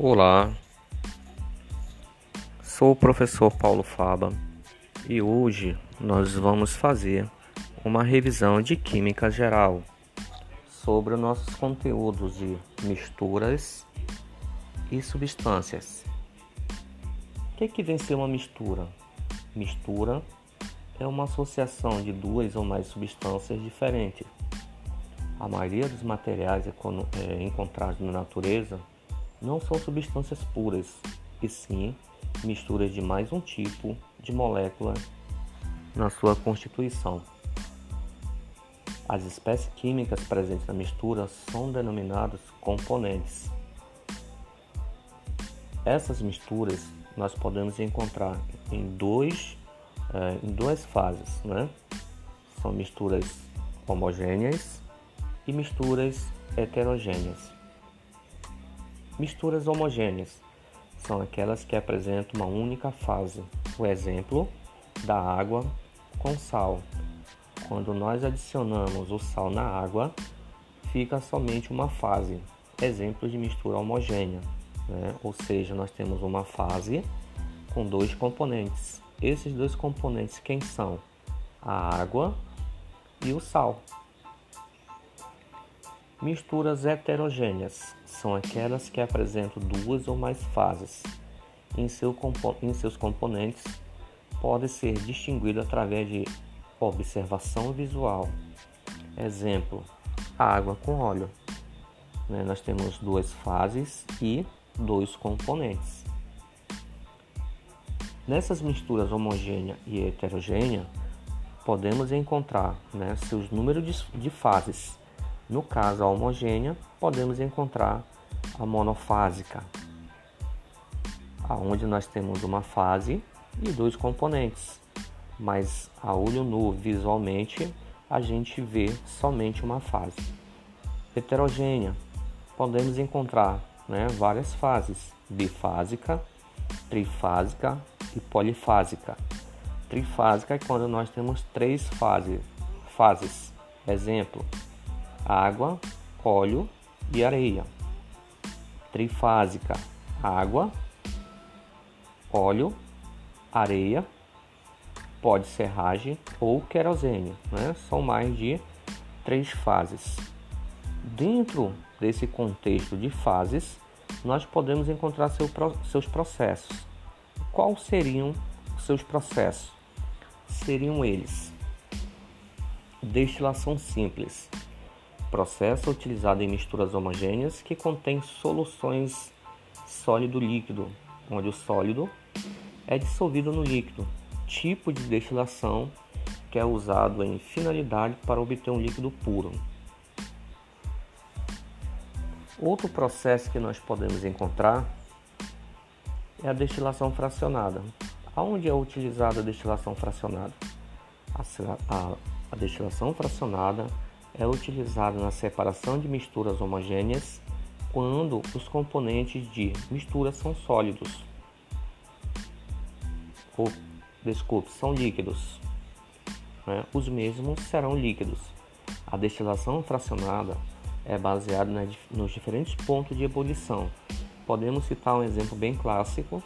Olá, sou o professor Paulo Faba e hoje nós vamos fazer uma revisão de Química Geral sobre os nossos conteúdos de misturas e substâncias. O que, é que vem ser uma mistura? Mistura é uma associação de duas ou mais substâncias diferentes. A maioria dos materiais é, encontrados na natureza não são substâncias puras, e sim misturas de mais um tipo de molécula na sua constituição. As espécies químicas presentes na mistura são denominadas componentes. Essas misturas nós podemos encontrar em, dois, eh, em duas fases, né? São misturas homogêneas e misturas heterogêneas. Misturas homogêneas são aquelas que apresentam uma única fase. O exemplo da água com sal. Quando nós adicionamos o sal na água, fica somente uma fase. Exemplo de mistura homogênea, né? ou seja, nós temos uma fase com dois componentes. Esses dois componentes quem são? A água e o sal. Misturas heterogêneas são aquelas que apresentam duas ou mais fases. Em, seu, em seus componentes, pode ser distinguido através de observação visual. Exemplo: água com óleo. Né? Nós temos duas fases e dois componentes. Nessas misturas homogênea e heterogênea, podemos encontrar né, seus números de, de fases no caso, a homogênea, podemos encontrar a monofásica, aonde nós temos uma fase e dois componentes, mas a olho nu, visualmente, a gente vê somente uma fase. Heterogênea, podemos encontrar né, várias fases, bifásica, trifásica e polifásica. Trifásica é quando nós temos três fases. fases. Exemplo, água, óleo e areia. Trifásica: água, óleo, areia, pode serragem ou querosene. Né? São mais de três fases. Dentro desse contexto de fases, nós podemos encontrar seu, seus processos. Quais seriam seus processos? Seriam eles: destilação simples, processo utilizado em misturas homogêneas que contém soluções sólido-líquido, onde o sólido é dissolvido no líquido, tipo de destilação que é usado em finalidade para obter um líquido puro. Outro processo que nós podemos encontrar é a destilação fracionada. Aonde é utilizada a destilação fracionada? A, a, a destilação fracionada é utilizado na separação de misturas homogêneas quando os componentes de mistura são sólidos ou, desculpe, são líquidos. Né? Os mesmos serão líquidos. A destilação fracionada é baseada nos diferentes pontos de ebulição. Podemos citar um exemplo bem clássico,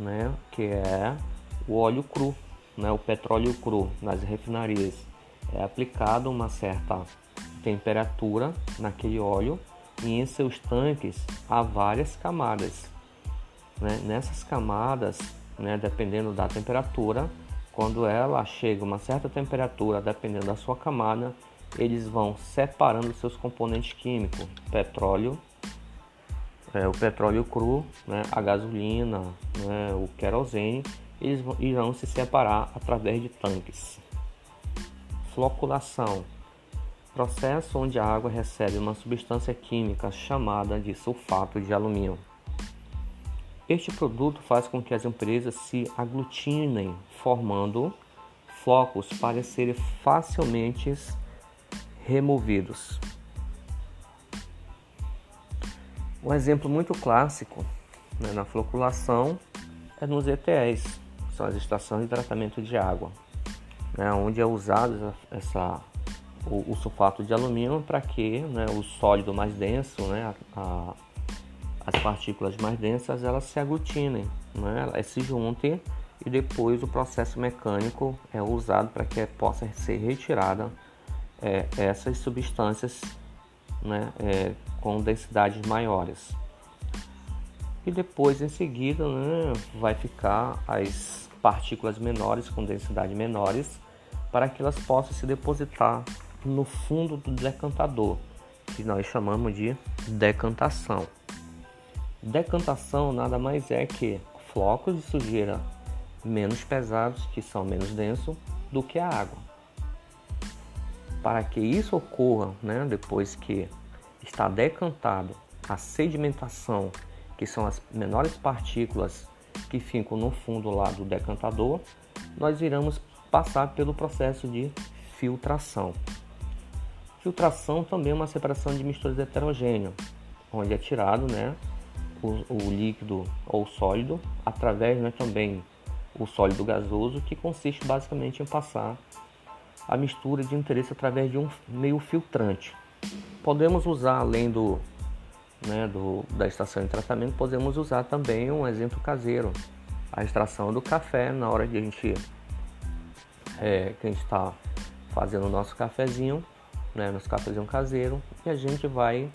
né, que é o óleo cru, né, o petróleo cru nas refinarias é aplicado uma certa temperatura naquele óleo e em seus tanques há várias camadas. Né? Nessas camadas, né, dependendo da temperatura, quando ela chega a uma certa temperatura, dependendo da sua camada, eles vão separando seus componentes químicos, petróleo, é, o petróleo cru, né, a gasolina, né, o querosene, eles irão se separar através de tanques. Floculação processo onde a água recebe uma substância química chamada de sulfato de alumínio. Este produto faz com que as impurezas se aglutinem, formando flocos para serem facilmente removidos. Um exemplo muito clássico né, na floculação é nos ETS, são as estações de tratamento de água né, onde é usado essa, o, o sulfato de alumínio para que né, o sólido mais denso, né, a, as partículas mais densas elas se aglutinem, né? elas se juntem e depois o processo mecânico é usado para que possa ser retirada é, essas substâncias né, é, com densidades maiores. E depois em seguida né, vai ficar as partículas menores com densidade menores para que elas possam se depositar no fundo do decantador, que nós chamamos de decantação. Decantação nada mais é que flocos de sujeira menos pesados, que são menos densos, do que a água. Para que isso ocorra, né, depois que está decantado, a sedimentação, que são as menores partículas que ficam no fundo lá do decantador, nós iremos passar pelo processo de filtração. Filtração também é uma separação de misturas heterogêneas, onde é tirado né, o, o líquido ou sólido através né, também o sólido gasoso, que consiste basicamente em passar a mistura de interesse através de um meio filtrante. Podemos usar, além do, né, do, da estação de tratamento, podemos usar também um exemplo caseiro, a extração do café na hora de a gente é, que a gente está fazendo o nosso cafezinho, né, nosso cafezinho caseiro, e a gente vai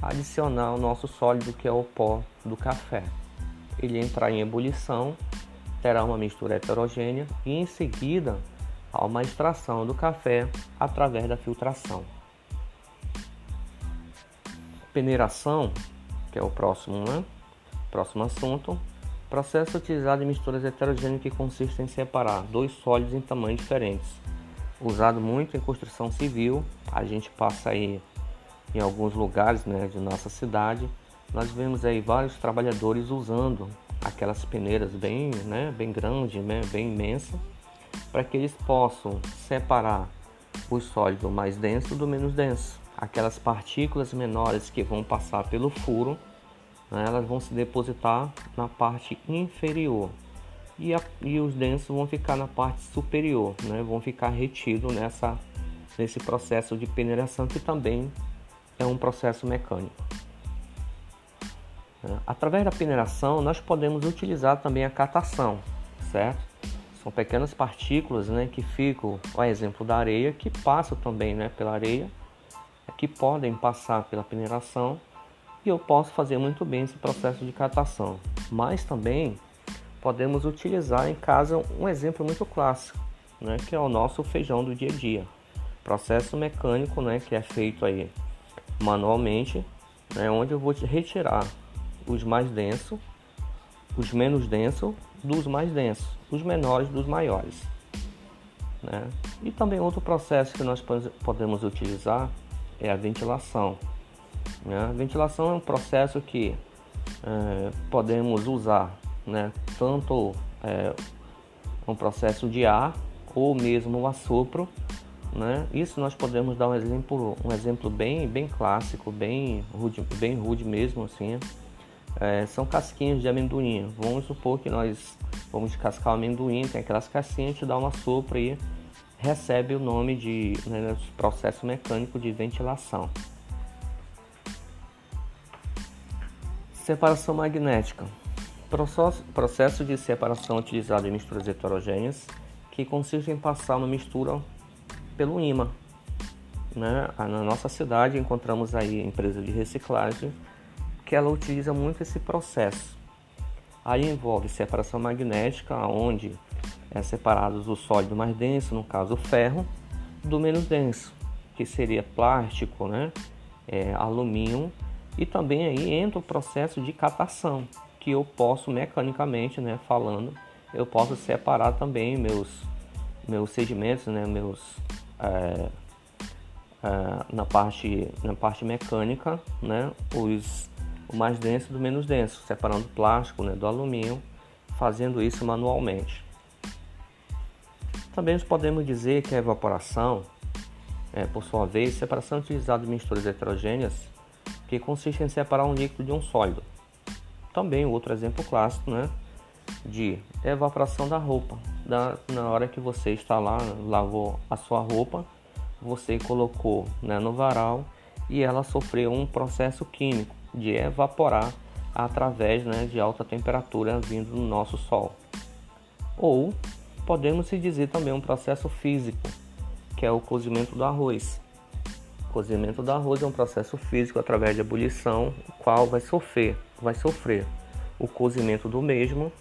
adicionar o nosso sólido que é o pó do café. Ele entrar em ebulição terá uma mistura heterogênea e em seguida há uma extração do café através da filtração. Peneiração, que é o próximo, né? próximo assunto, processo utilizado em misturas heterogêneas que consiste em separar dois sólidos em tamanhos diferentes. Usado muito em construção civil, a gente passa aí em alguns lugares né, de nossa cidade, nós vemos aí vários trabalhadores usando aquelas peneiras bem, né, bem grandes, né, bem imensas, para que eles possam separar o sólido mais denso do menos denso. Aquelas partículas menores que vão passar pelo furo, né, elas vão se depositar na parte inferior e, a, e os densos vão ficar na parte superior, né, vão ficar retidos nessa, nesse processo de peneiração que também é um processo mecânico. Né? Através da peneiração, nós podemos utilizar também a catação, certo? São pequenas partículas né, que ficam, o exemplo da areia, que passam também né, pela areia, que podem passar pela peneiração e eu posso fazer muito bem esse processo de catação. Mas também podemos utilizar em casa um exemplo muito clássico, né, que é o nosso feijão do dia a dia. Processo mecânico né, que é feito aí manualmente, né, onde eu vou retirar os mais densos, os menos densos dos mais densos, os menores dos maiores. Né? E também outro processo que nós podemos utilizar é a ventilação. Né? A ventilação é um processo que é, podemos usar né? tanto é, um processo de ar ou mesmo o assopro. Né? Isso nós podemos dar um exemplo, um exemplo bem, bem clássico, bem rude, bem rude mesmo assim, é, são casquinhas de amendoim. Vamos supor que nós vamos descascar o amendoim, tem aquelas casquinhas, a gente dá uma sopra e recebe o nome de né, processo mecânico de ventilação. Separação magnética. Processo de separação utilizado em misturas heterogêneas que consiste em passar uma mistura pelo imã. Né? Na nossa cidade encontramos aí empresa de reciclagem que ela utiliza muito esse processo. Aí envolve separação magnética, onde é separados o sólido mais denso, no caso o ferro, do menos denso, que seria plástico, né? É, alumínio, e também aí entra o processo de catação, que eu posso mecanicamente, né, falando, eu posso separar também meus meus sedimentos, né, meus é, é, na parte na parte mecânica, né, os o mais denso do menos denso, separando o plástico né, do alumínio, fazendo isso manualmente. Também podemos dizer que a evaporação, é, por sua vez, separação utilizada de misturas heterogêneas, que consiste em separar um líquido de um sólido. Também outro exemplo clássico, né, de evaporação da roupa. Da, na hora que você está lá, lavou a sua roupa, você colocou né, no varal e ela sofreu um processo químico de evaporar através né, de alta temperatura vindo do nosso Sol. Ou podemos se dizer também um processo físico, que é o cozimento do arroz. O cozimento do arroz é um processo físico através de ebulição, o qual vai sofrer, vai sofrer o cozimento do mesmo,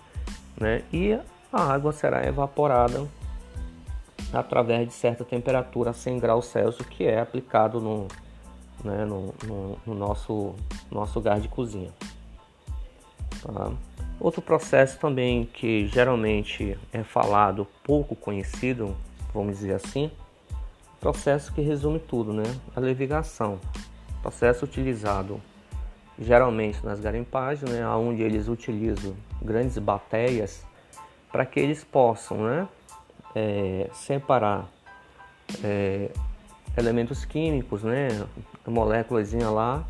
né? E a água será evaporada através de certa temperatura a 100 graus Celsius que é aplicado no, né, no, no, no nosso, nosso gás de cozinha. Tá? Outro processo também que geralmente é falado, pouco conhecido, vamos dizer assim, processo que resume tudo, né? A levigação, processo utilizado geralmente nas garimpagens, né, onde eles utilizam grandes bateias para que eles possam, né, é, separar é, elementos químicos, né, moléculas lá.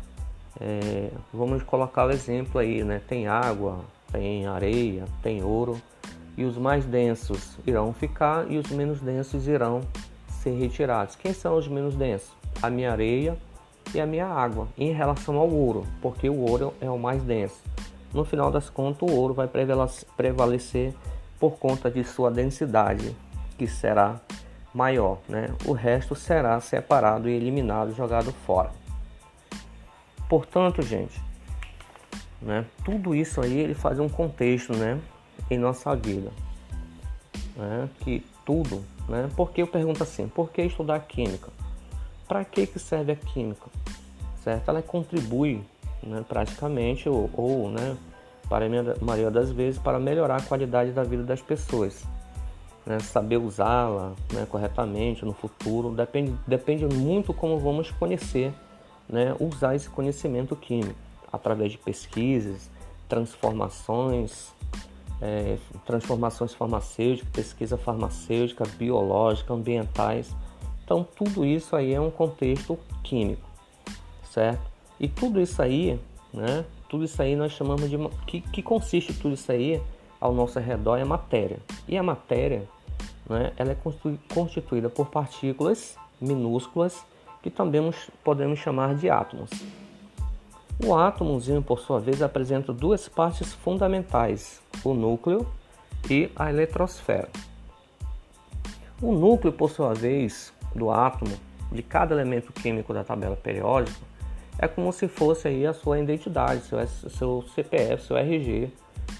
É, vamos colocar o exemplo aí, né, tem água, tem areia, tem ouro e os mais densos irão ficar e os menos densos irão ser retirados. Quem são os menos densos? A minha areia e a minha água em relação ao ouro, porque o ouro é o mais denso. No final das contas, o ouro vai prevalecer por conta de sua densidade, que será maior, né? O resto será separado e eliminado, jogado fora. Portanto, gente, né? Tudo isso aí ele faz um contexto, né? Em nossa vida, né? Que tudo, né? Porque eu pergunto assim, por que estudar química? Para que que serve a química? Certo? Ela contribui, né? Praticamente ou, ou né? Para a maioria das vezes para melhorar a qualidade da vida das pessoas. Né, saber usá-la né, corretamente no futuro depende, depende muito como vamos conhecer, né, usar esse conhecimento químico através de pesquisas, transformações, é, transformações farmacêuticas, pesquisa farmacêutica, biológica, ambientais. Então tudo isso aí é um contexto químico, certo? E tudo isso aí, né? Tudo isso aí nós chamamos de que, que consiste tudo isso aí ao nosso redor é matéria. E a matéria, né? Ela é constituída por partículas minúsculas que também podemos chamar de átomos. O átomozinho, por sua vez, apresenta duas partes fundamentais: o núcleo e a eletrosfera. O núcleo, por sua vez, do átomo, de cada elemento químico da tabela periódica, é como se fosse aí a sua identidade, seu, seu CPF, seu RG,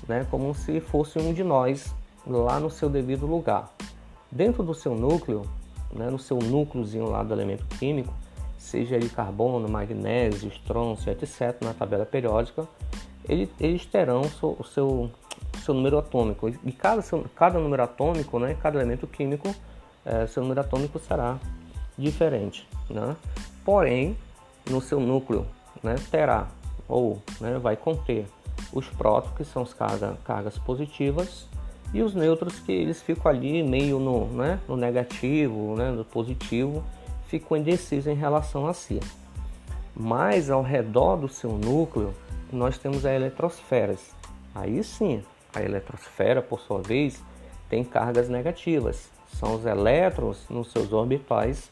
né? como se fosse um de nós lá no seu devido lugar. Dentro do seu núcleo, né? no seu núcleozinho lá do elemento químico, seja ele carbono, magnésio, estrôncio, etc., na tabela periódica, ele, eles terão o seu, seu número atômico. E cada, cada número atômico, né, cada elemento químico, é, seu número atômico será diferente. Né? Porém, no seu núcleo né, terá ou né, vai conter os prótons, que são as carga, cargas positivas, e os nêutrons, que eles ficam ali meio no, né, no negativo, né, no positivo, ficou indeciso em relação a si. Mas ao redor do seu núcleo, nós temos as eletrosferas. Aí sim, a eletrosfera, por sua vez, tem cargas negativas. São os elétrons nos seus orbitais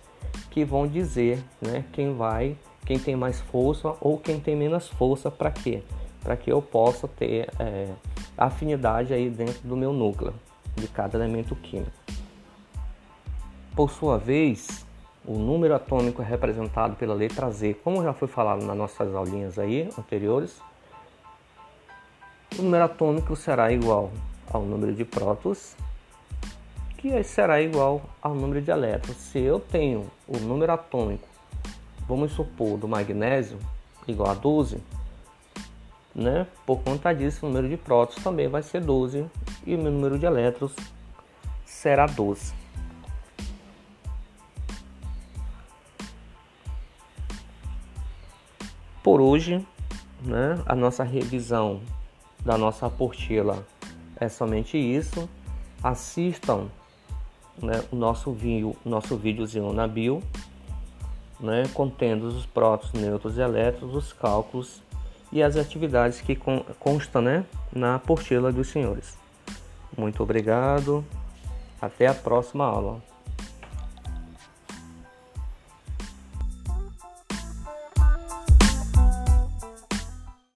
que vão dizer né, quem vai, quem tem mais força ou quem tem menos força para quê? Para que eu possa ter é, afinidade aí dentro do meu núcleo de cada elemento químico. Por sua vez, o número atômico é representado pela letra Z, como já foi falado nas nossas aulinhas aí anteriores. O número atômico será igual ao número de prótons, que será igual ao número de elétrons. Se eu tenho o número atômico, vamos supor, do magnésio igual a 12, né? Por conta disso, o número de prótons também vai ser 12 e o número de elétrons será 12. Por hoje, né, a nossa revisão da nossa apostila é somente isso. Assistam né, o nosso vídeo, nosso videozinho na bio, né, contendo os prótons, nêutrons e elétrons, os cálculos e as atividades que constam né, na apostila dos senhores. Muito obrigado. Até a próxima aula.